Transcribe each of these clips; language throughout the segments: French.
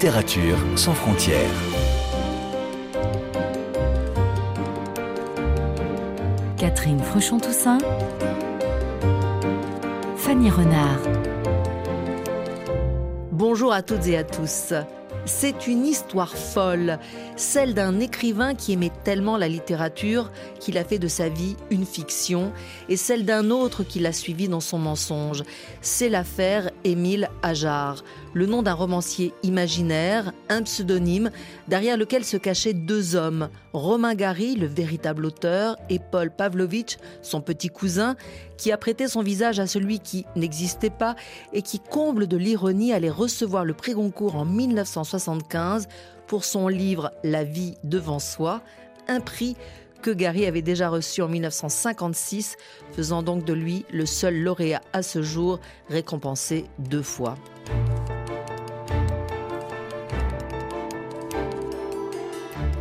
Littérature sans frontières. Catherine Fruchon-Toussaint. Fanny Renard. Bonjour à toutes et à tous. C'est une histoire folle, celle d'un écrivain qui aimait tellement la littérature qu'il a fait de sa vie une fiction, et celle d'un autre qui l'a suivi dans son mensonge. C'est l'affaire Émile Ajar, le nom d'un romancier imaginaire, un pseudonyme, derrière lequel se cachaient deux hommes, Romain Gary, le véritable auteur, et Paul Pavlovitch, son petit cousin, qui a prêté son visage à celui qui n'existait pas et qui, comble de l'ironie, allait recevoir le prix Goncourt en 1975 pour son livre La vie devant soi, un prix que Gary avait déjà reçu en 1956, faisant donc de lui le seul lauréat à ce jour récompensé deux fois.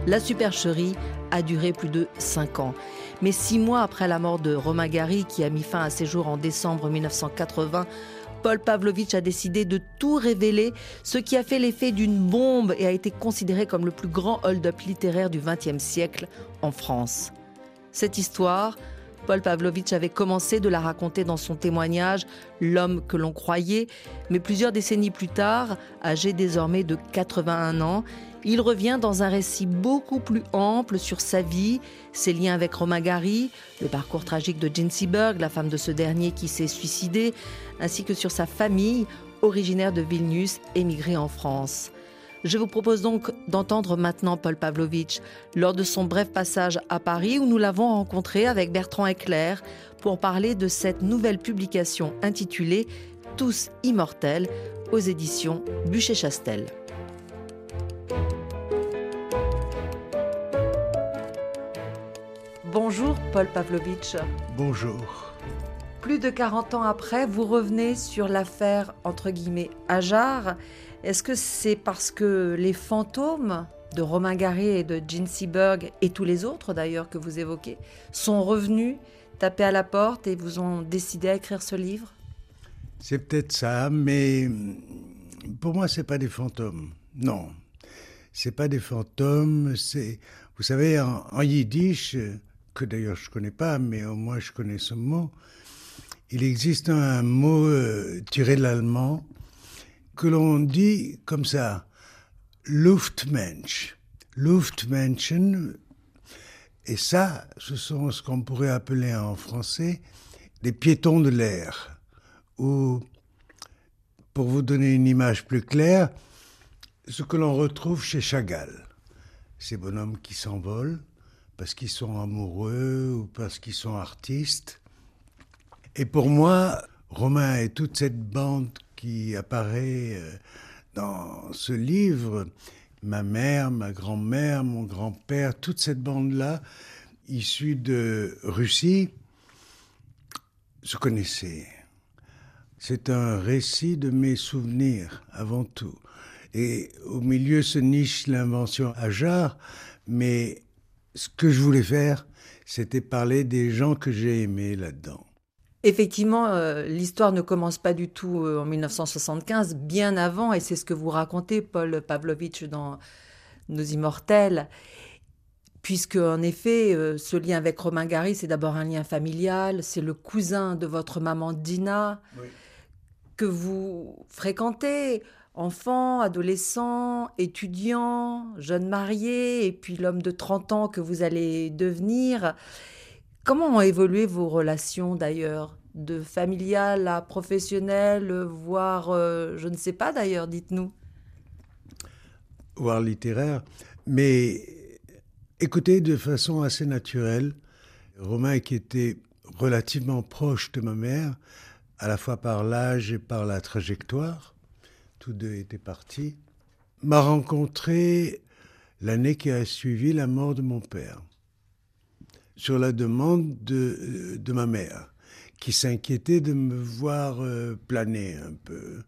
La supercherie a duré plus de cinq ans. Mais six mois après la mort de Romain Gary, qui a mis fin à ses jours en décembre 1980, Paul Pavlovitch a décidé de tout révéler, ce qui a fait l'effet d'une bombe et a été considéré comme le plus grand hold-up littéraire du XXe siècle en France. Cette histoire, Paul Pavlovitch avait commencé de la raconter dans son témoignage L'homme que l'on croyait, mais plusieurs décennies plus tard, âgé désormais de 81 ans, il revient dans un récit beaucoup plus ample sur sa vie, ses liens avec Romain Gary, le parcours tragique de Jane Seberg, la femme de ce dernier qui s'est suicidée, ainsi que sur sa famille, originaire de Vilnius, émigrée en France. Je vous propose donc d'entendre maintenant Paul Pavlovitch lors de son bref passage à Paris où nous l'avons rencontré avec Bertrand Eclair pour parler de cette nouvelle publication intitulée Tous immortels aux éditions Bûcher-Chastel. Bonjour Paul Pavlovitch. Bonjour. Plus de 40 ans après, vous revenez sur l'affaire entre guillemets Ajar. Est-ce que c'est parce que les fantômes de Romain Gary et de Gene Seberg et tous les autres d'ailleurs que vous évoquez sont revenus taper à la porte et vous ont décidé à écrire ce livre? C'est peut-être ça, mais pour moi c'est pas des fantômes. Non, c'est pas des fantômes. C'est, vous savez, en, en yiddish, que d'ailleurs je connais pas, mais au moins je connais ce mot. Il existe un mot euh, tiré de l'allemand que l'on dit comme ça, Luftmensch. Luftmenschen. Et ça, ce sont ce qu'on pourrait appeler en français des piétons de l'air. Ou, pour vous donner une image plus claire, ce que l'on retrouve chez Chagall. Ces bonhommes qui s'envolent, parce qu'ils sont amoureux ou parce qu'ils sont artistes. Et pour moi, Romain et toute cette bande qui apparaît euh, dans ce livre, ma mère, ma grand-mère, mon grand-père, toute cette bande-là, issue de Russie, se connaissait. C'est un récit de mes souvenirs avant tout. Et au milieu se niche l'invention Ajar, mais ce que je voulais faire, c'était parler des gens que j'ai aimés là-dedans. Effectivement, euh, l'histoire ne commence pas du tout euh, en 1975, bien avant, et c'est ce que vous racontez, Paul Pavlovitch, dans Nos Immortels. Puisque, en effet, euh, ce lien avec Romain Gary, c'est d'abord un lien familial, c'est le cousin de votre maman Dina, Oui. que vous fréquentez enfant, adolescent, étudiant, jeune marié, et puis l'homme de 30 ans que vous allez devenir. Comment ont évolué vos relations d'ailleurs De familial à professionnel, voire, euh, je ne sais pas d'ailleurs, dites-nous. voire littéraire, mais écoutez de façon assez naturelle. Romain, qui était relativement proche de ma mère, à la fois par l'âge et par la trajectoire, tous deux étaient partis, m'a rencontré l'année qui a suivi la mort de mon père, sur la demande de, de ma mère, qui s'inquiétait de me voir euh, planer un peu.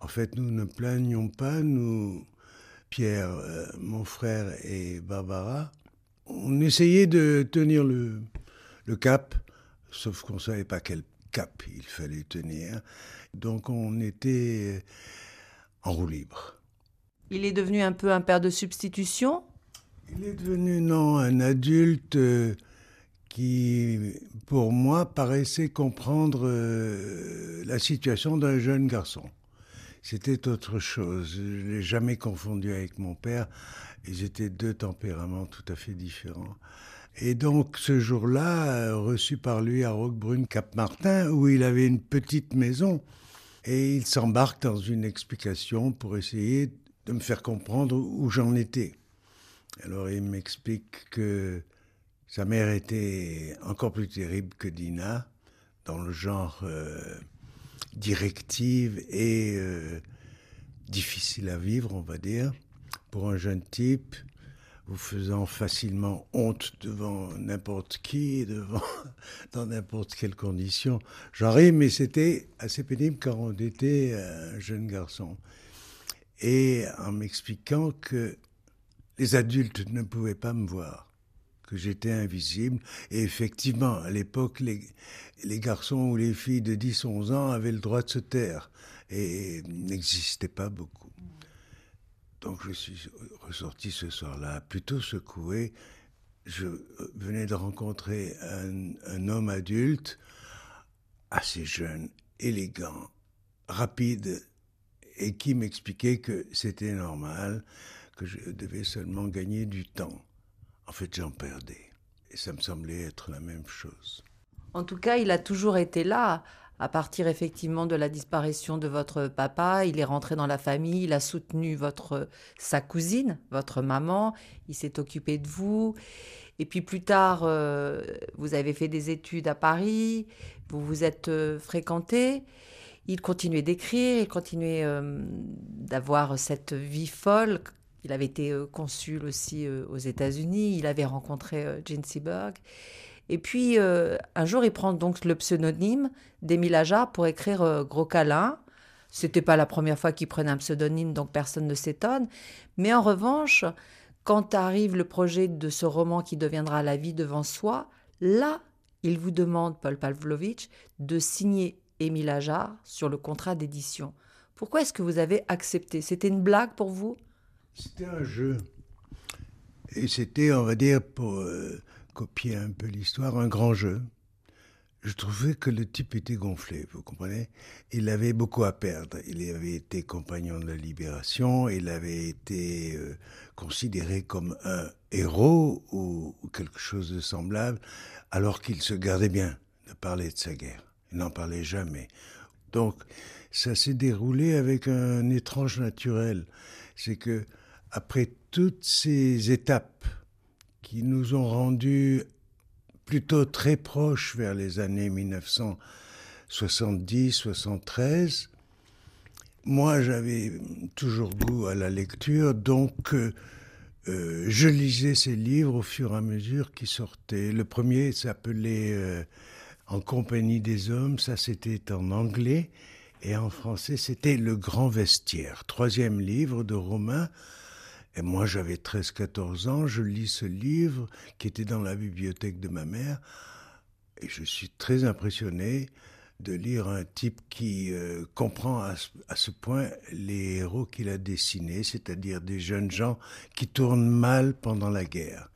En fait, nous ne planions pas, nous, Pierre, euh, mon frère et Barbara, on essayait de tenir le, le cap, sauf qu'on ne savait pas quel cap il fallait tenir. Donc on était en roue libre. Il est devenu un peu un père de substitution? Il est devenu, non, un adulte euh, qui, pour moi, paraissait comprendre euh, la situation d'un jeune garçon. C'était autre chose. Je ne l'ai jamais confondu avec mon père. Ils étaient deux tempéraments tout à fait différents. Et donc ce jour-là, euh, reçu par lui à Roquebrune Cap-Martin, où il avait une petite maison, et il s'embarque dans une explication pour essayer de me faire comprendre où j'en étais. Alors il m'explique que sa mère était encore plus terrible que Dina, dans le genre euh, directive et euh, difficile à vivre, on va dire, pour un jeune type, vous faisant facilement honte devant n'importe qui, devant, dans n'importe quelle condition. Ris, mais c'était assez pénible quand on était un jeune garçon et en m'expliquant que les adultes ne pouvaient pas me voir, que j'étais invisible. Et effectivement, à l'époque, les, les, garçons ou les filles de 10-11 ans avaient le droit de se taire et n'existaient pas beaucoup. Donc je suis ressorti ce soir-là plutôt secoué. Je venais de rencontrer un, un homme adulte, assez jeune, élégant, rapide, et qui m'expliquait que c'était normal, que je devais seulement gagner du temps. En fait, j'en perdais. Et ça me semblait être la même chose. En tout cas, il a toujours été là. À partir effectivement de la disparition de votre papa, il est rentré dans la famille, il a soutenu votre sa cousine, votre maman, il s'est occupé de vous. Et puis plus tard, euh, vous avez fait des études à Paris, vous vous êtes euh, fréquenté il continuait d'écrire, il continuait euh, d'avoir cette vie folle. Il avait été euh, consul aussi aux États-Unis, il avait rencontré Gene Seberg. Et puis, un jour, il prend donc le pseudonyme d'Émile Ajar pour écrire Gros câlin. C'était pas la première fois qu'il prenait un pseudonyme, donc personne ne s'étonne. Mais en revanche, quand arrive le projet de ce roman qui deviendra La vie devant soi, là, il vous demande, Paul Pavlovitch, de signer Émile Ajar sur le contrat d'édition. Pourquoi est-ce que vous avez accepté? C'était une blague pour vous? C'était un jeu. Et c'était, on va dire, pour euh, copier un peu l'histoire, un grand jeu. Je trouvais que le type était gonflé, vous comprenez? Il avait beaucoup à perdre. Il avait été compagnon de la libération, il avait été euh, considéré comme un héros ou quelque chose de semblable, alors qu'il se gardait bien de parler de sa guerre. Il n'en parlait jamais. Donc, ça s'est déroulé avec un étrange naturel. C'est que, après toutes ces étapes qui nous ont rendus plutôt très proches vers les années 1970-73, moi j'avais toujours goût à la lecture, donc euh, euh, je lisais ces livres au fur et à mesure qu'ils sortaient. Le premier s'appelait euh, en compagnie des hommes, ça c'était en anglais, et en français c'était Le Grand Vestiaire, troisième livre de Romain. Et moi j'avais 13-14 ans, je lis ce livre qui était dans la bibliothèque de ma mère, et je suis très impressionné de lire un type qui euh, comprend à ce, point les héros qu'il a dessinés, c'est-à-dire des jeunes gens qui tournent mal pendant la guerre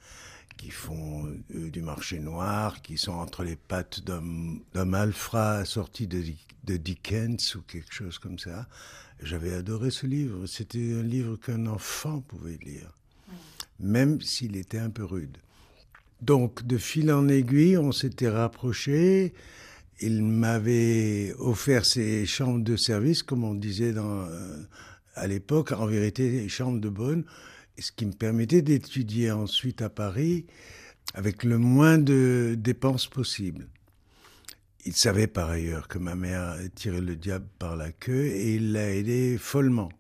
qui font euh, du marché noir, qui sont entre les pattes d'un malfrat sorti de, de, Dickens ou quelque chose comme ça. J'avais adoré ce livre. C'était un livre qu'un enfant pouvait lire, même s'il était un peu rude. Donc, de fil en aiguille, on s'était rapprochés. Il m'avait offert ses chambres de service, comme on disait euh, à l'époque, en vérité, les chambres de bonne ce qui me permettait d'étudier ensuite à Paris avec le moins de dépenses possible. Il savait par ailleurs que ma mère tirait le diable par la queue et il l'a aidé follement.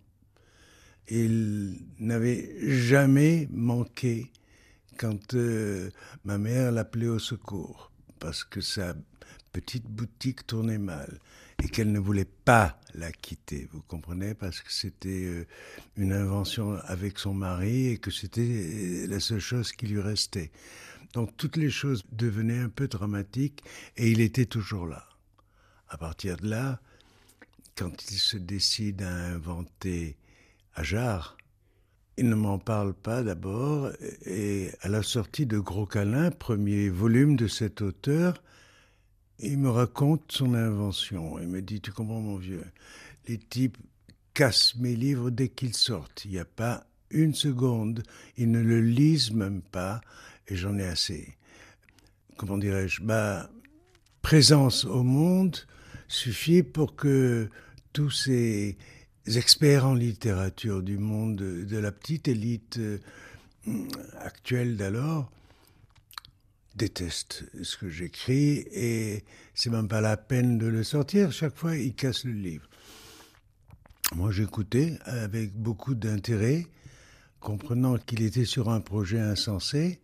Il n'avait jamais manqué quand euh, ma mère l'appelait au secours parce que sa petite boutique tournait mal et qu'elle ne voulait pas la quitter, vous comprenez, parce que c'était euh, une invention avec son mari et que c'était euh, la seule chose qui lui restait. Donc toutes les choses devenaient un peu dramatiques et il était toujours là. À partir de là, quand il se décide à inventer Ajar, il ne m'en parle pas d'abord, et à la sortie de Gros Câlin, premier volume de cet auteur, il me raconte son invention. Il me dit, tu comprends mon vieux, les types cassent mes livres dès qu'ils sortent. Il n'y a pas une seconde, ils ne le lisent même pas, et j'en ai assez. Comment dirais-je? Ma présence au monde suffit pour que tous ces experts en littérature du monde de la petite élite euh, actuelle d'alors détestent ce que j'écris et c'est même pas la peine de le sortir. Chaque fois, ils cassent le livre. Moi, j'écoutais avec beaucoup d'intérêt, comprenant qu'il était sur un projet insensé.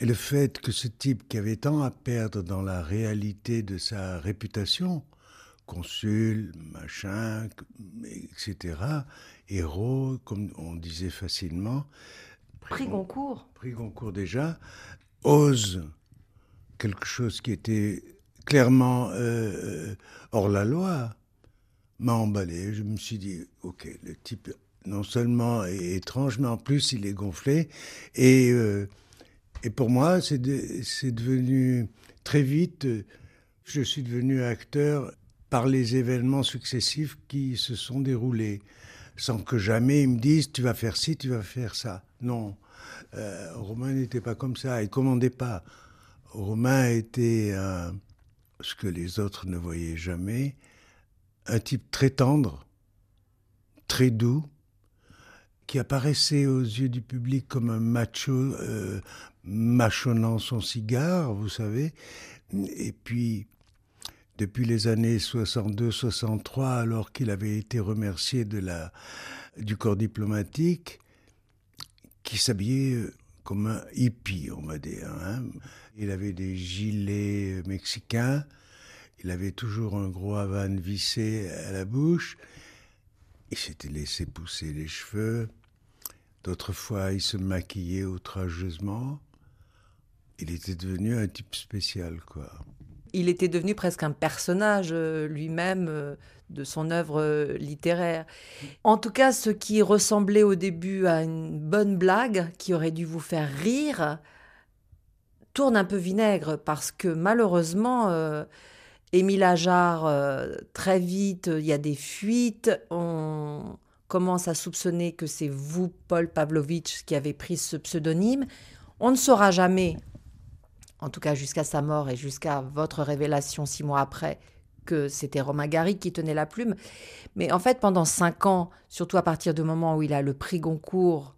Et le fait que ce type qui avait tant à perdre dans la réalité de sa réputation, consul, machin, etc., héros, comme on disait facilement. Prix Goncourt. Prix Goncourt déjà, ose quelque chose qui était clairement euh, hors la loi, m'a emballé. Je me suis dit, ok, le type non seulement est étrange, mais en plus il est gonflé. Et, euh, et pour moi, c'est devenu très vite, je suis devenu acteur par les événements successifs qui se sont déroulés, sans que jamais ils me disent tu vas faire ci, tu vas faire ça. Non, euh, Romain n'était pas comme ça, il commandait pas. Romain était ce que les autres ne voyaient jamais, un type très tendre, très doux, qui apparaissait aux yeux du public comme un macho euh, mâchonnant son cigare, vous savez, et puis depuis les années 62-63, alors qu'il avait été remercié de la, du corps diplomatique, qui s'habillait euh, comme un hippie, on va dire. Hein. Il avait des gilets mexicains, il avait toujours un gros havane vissé à la bouche, il s'était laissé pousser les cheveux, d'autres fois il se maquillait outrageusement. Il était devenu un type spécial, quoi il était devenu presque un personnage euh, lui-même euh, de son œuvre euh, littéraire. En tout cas, ce qui ressemblait au début à une bonne blague qui aurait dû vous faire rire tourne un peu vinaigre parce que malheureusement, Émile Ajar, très vite, il y a des fuites, on commence à soupçonner que c'est vous, Paul Pavlovitch, qui avez pris ce pseudonyme. On ne saura jamais en tout cas jusqu'à sa mort et jusqu'à votre révélation six mois après, que c'était Romain Gary qui tenait la plume. Mais en fait, pendant cinq ans, surtout à partir du moment où il a le prix Goncourt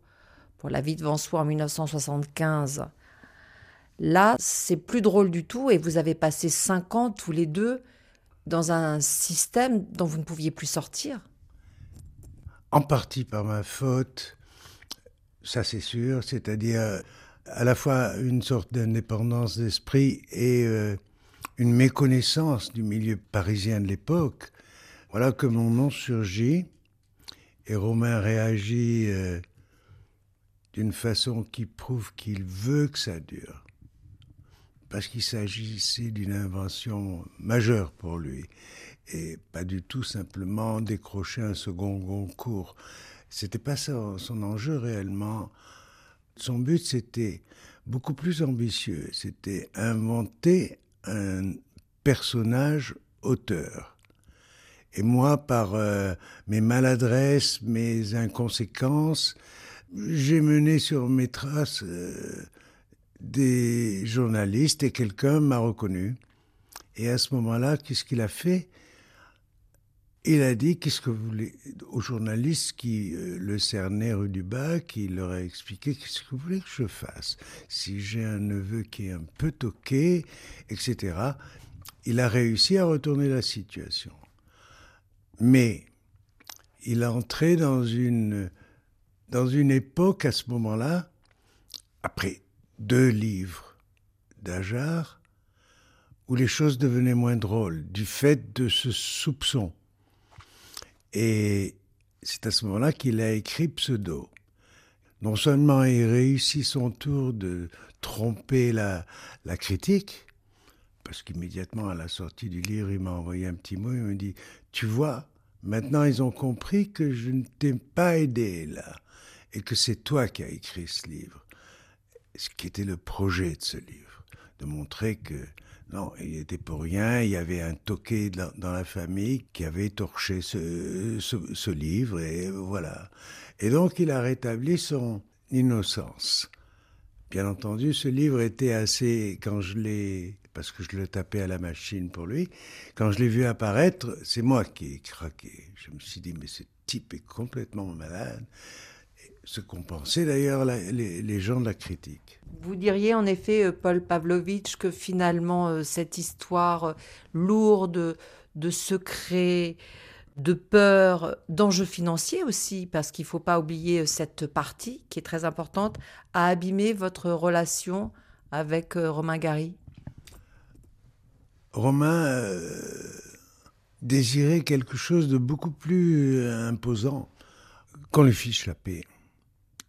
pour La vie devant soi en 1975, là, c'est plus drôle du tout et vous avez passé cinq ans tous les deux dans un système dont vous ne pouviez plus sortir. En partie par ma faute, ça c'est sûr, c'est-à-dire à la fois une sorte d'indépendance d'esprit et euh, une méconnaissance du milieu parisien de l'époque. Voilà que mon nom surgit et Romain réagit euh, d'une façon qui prouve qu'il veut que ça dure. Parce qu'il s'agissait d'une invention majeure pour lui et pas du tout simplement décrocher un second concours. C'était pas son enjeu réellement. Son but, c'était beaucoup plus ambitieux. C'était inventer un personnage auteur. Et moi, par euh, mes maladresses, mes inconséquences, j'ai mené sur mes traces euh, des journalistes et quelqu'un m'a reconnu. Et à ce moment-là, qu'est-ce qu'il a fait? Il a dit qu'est-ce que vous voulez aux journalistes qui euh, le cernaient rue du Bac, il leur a expliqué qu'est-ce que vous voulez que je fasse si j'ai un neveu qui est un peu toqué, etc. Il a réussi à retourner la situation, mais il a entré dans une dans une époque à ce moment-là, après deux livres d'Ajar, où les choses devenaient moins drôles du fait de ce soupçon et c'est à ce moment-là qu'il a écrit Pseudo. Non seulement il réussit son tour de tromper la, la critique, parce qu'immédiatement à la sortie du livre, il m'a envoyé un petit mot, il me dit, tu vois, maintenant ils ont compris que je ne t'ai pas aidé là. et que c'est toi qui as écrit ce livre. Ce qui était le projet de ce livre, de montrer que non, il était pour rien, il y avait un toqué dans la famille qui avait torché ce, ce livre, et voilà. Et donc il a rétabli son innocence. Bien entendu, ce livre était assez, quand je l'ai, parce que je le tapais à la machine pour lui, quand je l'ai vu apparaître, c'est moi qui ai craqué. Je me suis dit, mais ce type est complètement malade. Ce qu'ont pensé d'ailleurs les, gens de la critique. Vous diriez en effet, euh, Paul Pavlovitch, que finalement euh, cette histoire euh, lourde de secrets, de peur, d'enjeux financiers aussi, parce qu'il ne faut pas oublier cette partie qui est très importante, a abîmé votre relation avec Romain Gary? Romain désirait quelque chose de beaucoup plus imposant qu'on lui fiche la paix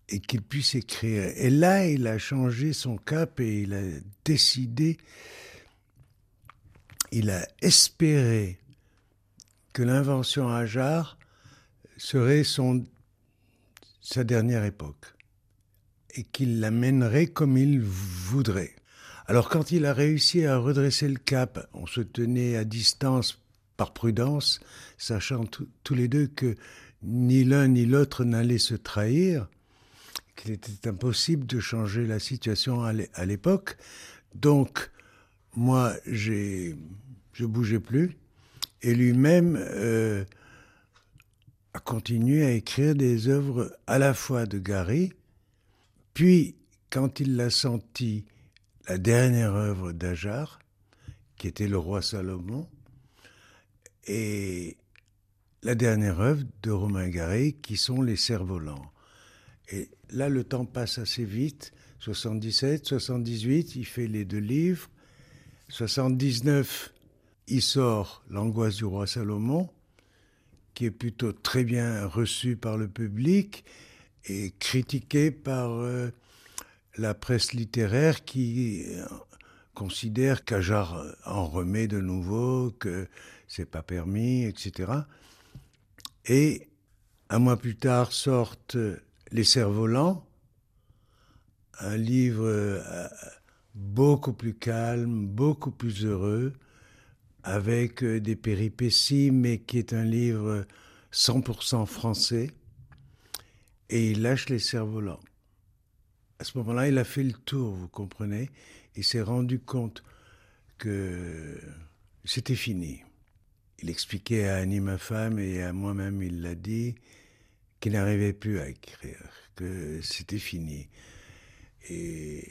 et qu'il puisse écrire. Et là, il a changé son cap et il a décidé, il a espéré que l'invention Hajar serait son, sa dernière époque et qu'il la mènerait comme il voudrait. Alors quand il a réussi à redresser le cap, on se tenait à distance par prudence, sachant tous les deux que ni l'un ni l'autre n'allait se trahir, qu'il était impossible de changer la situation à l'époque. Donc, moi, j'ai, je bougeais plus, et lui-même euh, a continué à écrire des œuvres à la fois de Gary, puis, quand il l'a senti, la dernière œuvre d'Ajar, qui était Le Roi Salomon, et la dernière œuvre de Romain Gary, qui sont Les Cerfs-Volants. Et là, le temps passe assez vite. 77, 78, il fait les deux livres. 79, il sort L'angoisse du roi Salomon, qui est plutôt très bien reçu par le public et critiqué par euh, la presse littéraire qui euh, considère qu'Ajar en remet de nouveau, que c'est pas permis, etc. Et un mois plus tard sortent les cerfs-volants, un livre euh, beaucoup plus calme, beaucoup plus heureux, avec euh, des péripéties, mais qui est un livre 100% français. Et il lâche les cerfs-volants. À ce moment-là, il a fait le tour, vous comprenez. Il s'est rendu compte que c'était fini. Il expliquait à Annie, ma femme, et à moi-même, il l'a dit, qu'il n'arrivait plus à écrire, que c'était fini. Et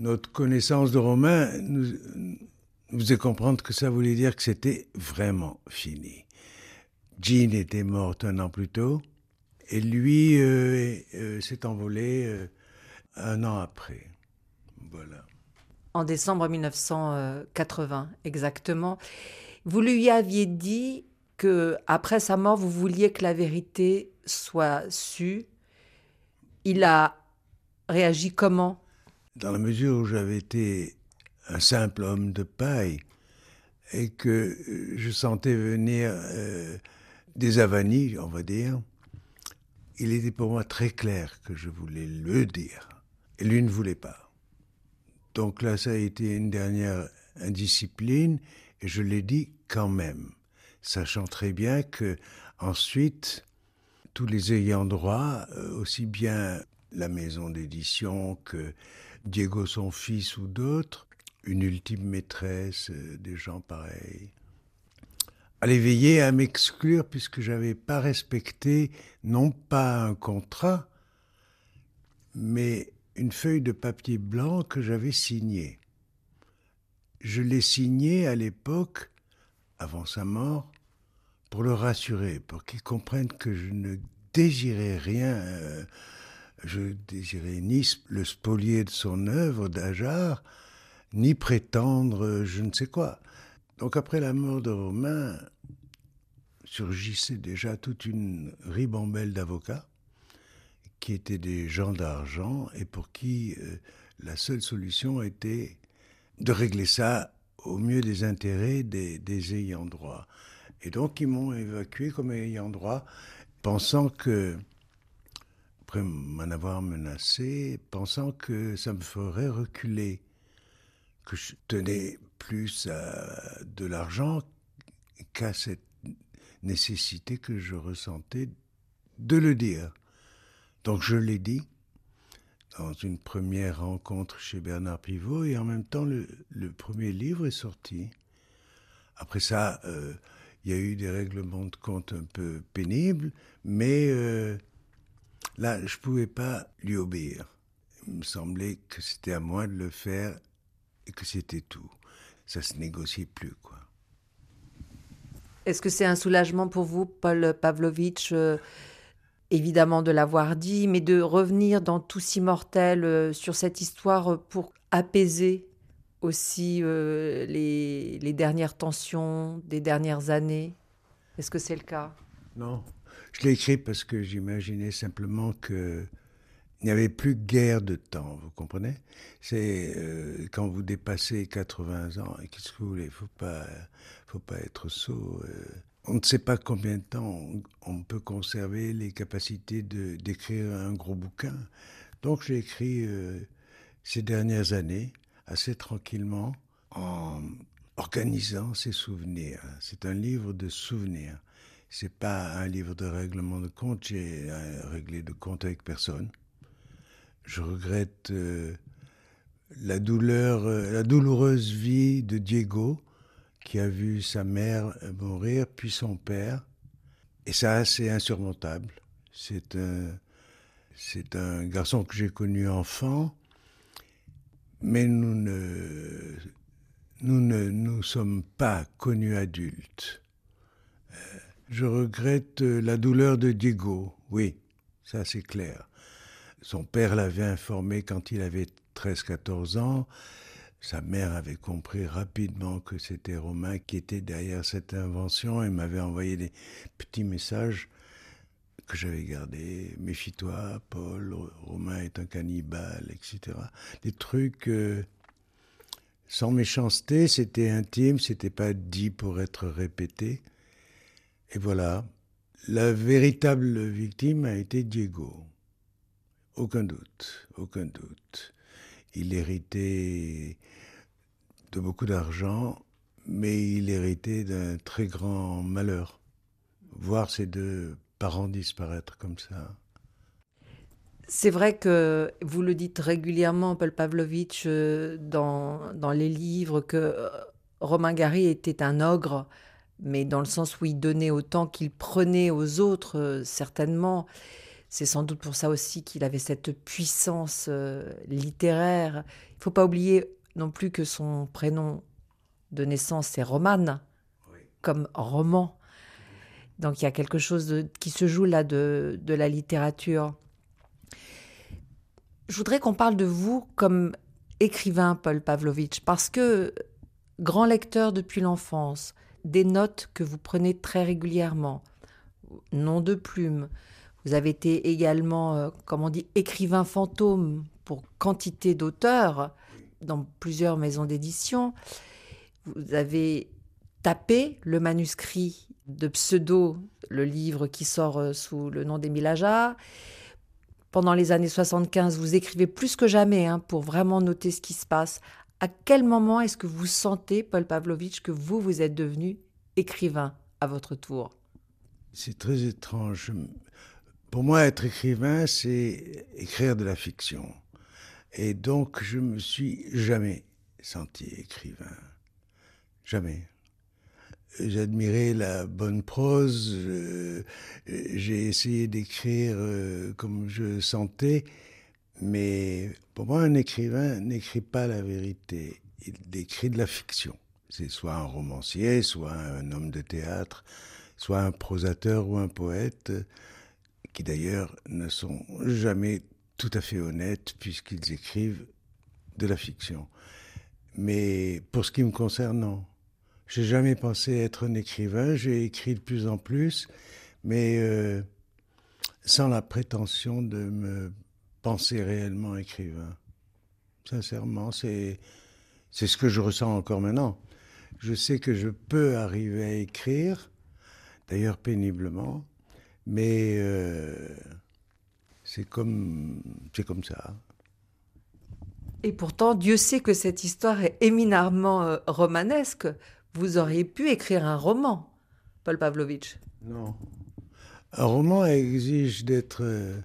notre connaissance de Romain nous, nous faisait comprendre que ça voulait dire que c'était vraiment fini. Jean était morte un an plus tôt, et lui euh, euh, s'est envolé euh, un an après. Voilà. En décembre 1980, exactement. Vous lui aviez dit que après sa mort, vous vouliez que la vérité soit sue. Il a réagi comment? Dans la mesure où j'avais été un simple homme de paille et que je sentais venir euh, des avanies, on va dire, il était pour moi très clair que je voulais le dire. Et lui ne voulait pas. Donc là, ça a été une dernière indiscipline et je l'ai dit quand même sachant très bien que ensuite tous les ayants droit, euh, aussi bien la maison d'édition que Diego son fils ou d'autres, une ultime maîtresse, euh, des gens pareils, allaient veiller à m'exclure puisque j'avais pas respecté non pas un contrat, mais une feuille de papier blanc que j'avais signée. Je l'ai signée à l'époque avant sa mort, pour le rassurer, pour qu'il comprenne que je ne désirais rien, euh, je désirais ni le spolier de son œuvre d'Ajar, ni prétendre je ne sais quoi. Donc après la mort de Romain, surgissait déjà toute une ribambelle d'avocats qui étaient des gens d'argent et pour qui euh, la seule solution était de régler ça au mieux des intérêts des, ayants droit. Et donc ils m'ont évacué comme ayant droit, pensant que après m'en avoir menacé, pensant que ça me ferait reculer, que je tenais plus à de l'argent qu'à cette nécessité que je ressentais de le dire. Donc je l'ai dit dans une première rencontre chez Bernard Pivot et en même temps le, premier livre est sorti. Après ça, euh, il y a eu des règlements de compte un peu pénibles, mais euh, là, je ne pouvais pas lui obéir. Il me semblait que c'était à moi de le faire et que c'était tout. Ça se négociait plus, quoi. Est-ce que c'est un soulagement pour vous, Paul Pavlovitch, euh, évidemment de l'avoir dit, mais de revenir dans Tous Immortels euh, sur cette histoire pour apaiser aussi euh, les, dernières tensions des dernières années? Est-ce que c'est le cas? Non. Je l'ai écrit parce que j'imaginais simplement que il n'y avait plus guère de temps, vous comprenez? C'est euh, quand vous dépassez 80 ans, et qu'est-ce que vous voulez? Faut pas, faut pas être sot. Euh. on ne sait pas combien de temps on, peut conserver les capacités d'écrire un gros bouquin. Donc j'ai écrit ces dernières années assez tranquillement en organisant ses souvenirs. C'est un livre de souvenirs. C'est pas un livre de règlement de compte. J'ai réglé de compte avec personne. Je regrette euh, la douleur, euh, la douloureuse vie de Diego, qui a vu sa mère mourir, puis son père. Et ça, c'est insurmontable. C'est un, c'est un garçon que j'ai connu enfant, mais nous ne, nous ne nous sommes pas connus adultes. Euh, je regrette la douleur de Diego, oui, ça c'est clair. Son père l'avait informé quand il avait 13-14 ans. Sa mère avait compris rapidement que c'était Romain qui était derrière cette invention et m'avait envoyé des petits messages que j'avais gardés. Méfie-toi, Paul, Romain est un cannibale, etc. Des trucs euh, sans méchanceté, c'était intime, c'était pas dit pour être répété. Et voilà, la véritable victime a été Diego. Aucun doute, aucun doute. Il héritait de beaucoup d'argent, mais il héritait d'un très grand malheur. Voir ses deux parents disparaître comme ça. C'est vrai que vous le dites régulièrement, Paul Pavlovitch, euh, dans, dans les livres, que euh, Romain Gary était un ogre, mais dans le sens où il donnait autant qu'il prenait aux autres, euh, certainement. C'est sans doute pour ça aussi qu'il avait cette puissance littéraire. Il ne faut pas oublier non plus que son prénom de naissance c'est Romane, comme roman. Donc il y a quelque chose qui se joue là de, la littérature. Je voudrais qu'on parle de vous comme écrivain, Paul Pavlovitch, parce que grand lecteur depuis l'enfance, des notes que vous prenez très régulièrement, nom de plume, vous avez été également, euh, comme on dit, écrivain fantôme pour quantité d'auteurs dans plusieurs maisons d'édition. Vous avez tapé le manuscrit de Pseudo, le livre qui sort euh, sous le nom d'Émile Ajar. Pendant les années 75, vous écrivez plus que jamais hein, pour vraiment noter ce qui se passe. À quel moment est-ce que vous sentez, Paul Pavlovitch, que vous, vous êtes devenu écrivain à votre tour? C'est très étrange. Pour moi, être écrivain, c'est écrire de la fiction. Et donc, je me suis jamais senti écrivain. Jamais. J'admirais la bonne prose, j'ai essayé d'écrire euh, comme je sentais, mais pour moi, un écrivain n'écrit pas la vérité, il écrit de la fiction. C'est soit un romancier, soit un homme de théâtre, soit un prosateur ou un poète qui d'ailleurs ne sont jamais tout à fait honnêtes puisqu'ils écrivent de la fiction. Mais pour ce qui me concerne, non. J'ai jamais pensé être un écrivain, j'ai écrit de plus en plus, mais euh, sans la prétention de me penser réellement écrivain. Sincèrement, c'est c'est ce que je ressens encore maintenant. Je sais que je peux arriver à écrire, d'ailleurs péniblement, mais euh, C'est comme, c'est comme ça. Et pourtant, Dieu sait que cette histoire est éminemment euh, romanesque. Vous auriez pu écrire un roman, Paul Pavlovitch. Non. Un roman exige d'être. euh,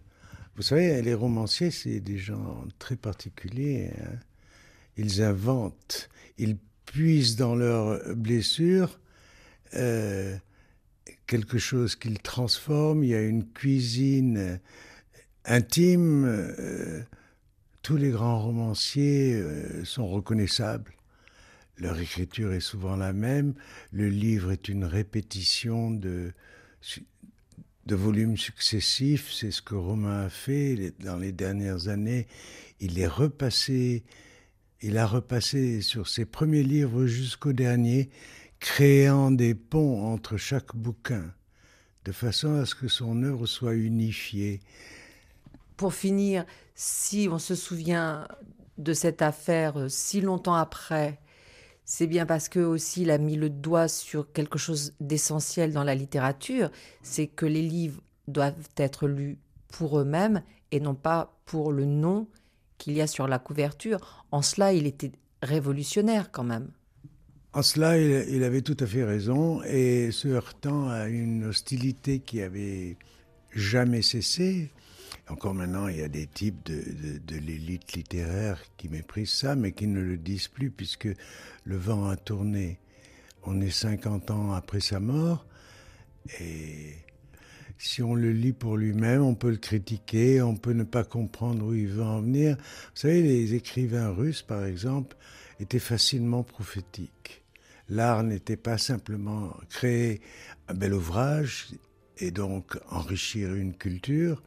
vous savez, les romanciers, c'est des gens très particuliers. hein. Ils inventent, ils puisent dans leurs blessures euh, quelque chose qu'ils transforment. Il y a une cuisine euh, intime. tous les grands romanciers sont reconnaissables. Leur écriture est souvent la même. Le livre est une répétition de, volumes successifs. C'est ce que Romain a fait dans les dernières années. Il est repassé, il a repassé sur ses premiers livres jusqu'au dernier, créant des ponts entre chaque bouquin, de façon à ce que son œuvre soit unifiée. Pour finir, si on se souvient de cette affaire euh, si longtemps après, c'est bien parce que aussi il a mis le doigt sur quelque chose d'essentiel dans la littérature, c'est que les livres doivent être lus pour eux-mêmes et non pas pour le nom qu'il y a sur la couverture. En cela, il était révolutionnaire quand même. En cela, il, il avait tout à fait raison, et se heurtant à une hostilité qui avait jamais cessé. Encore maintenant, il y a des types de, l'élite littéraire qui méprisent ça, mais qui ne le disent plus, puisque le vent a tourné. On est 50 ans après sa mort, et si on le lit pour lui-même, on peut le critiquer, on peut ne pas comprendre où il veut en venir. Vous savez, les écrivains russes, par exemple, étaient facilement prophétiques. L'art n'était pas simplement créer un bel ouvrage et donc enrichir une culture.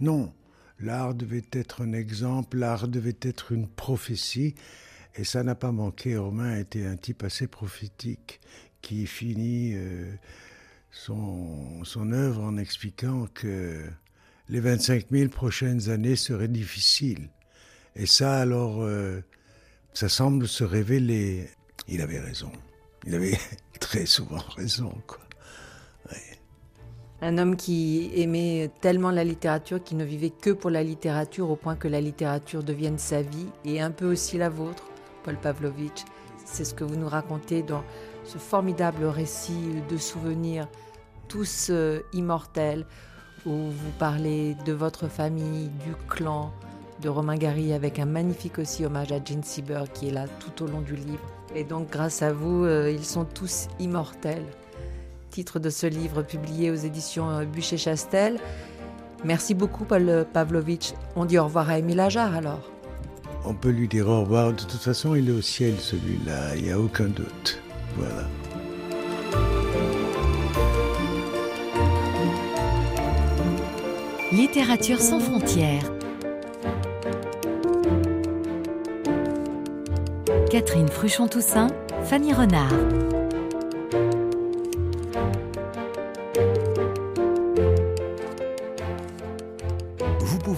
Non, l'art devait être un exemple, l'art devait être une prophétie, et ça n'a pas manqué. Romain était un type assez prophétique qui finit euh, son, œuvre en expliquant que les 25 000 prochaines années seraient difficiles. Et ça, alors, euh, ça semble se révéler. Il avait raison. Il avait très souvent raison, quoi. Un homme qui aimait tellement la littérature qu'il ne vivait que pour la littérature au point que la littérature devienne sa vie et un peu aussi la vôtre, Paul Pavlovitch. C'est ce que vous nous racontez dans ce formidable récit de souvenirs, tous euh, immortels, où vous parlez de votre famille, du clan, de Romain Gary, avec un magnifique aussi hommage à Gene Sieber qui est là tout au long du livre. Et donc, grâce à vous, euh, ils sont tous immortels titre de ce livre publié aux éditions euh, Bûcher-Chastel. Merci beaucoup, Paul Pavlovitch. On dit au revoir à Émile Ajar alors. On peut lui dire au revoir. De toute façon, il est au ciel, celui-là. Il n'y a aucun doute. Voilà. Littérature sans frontières. Catherine Fruchon-Toussaint, Fanny Renard.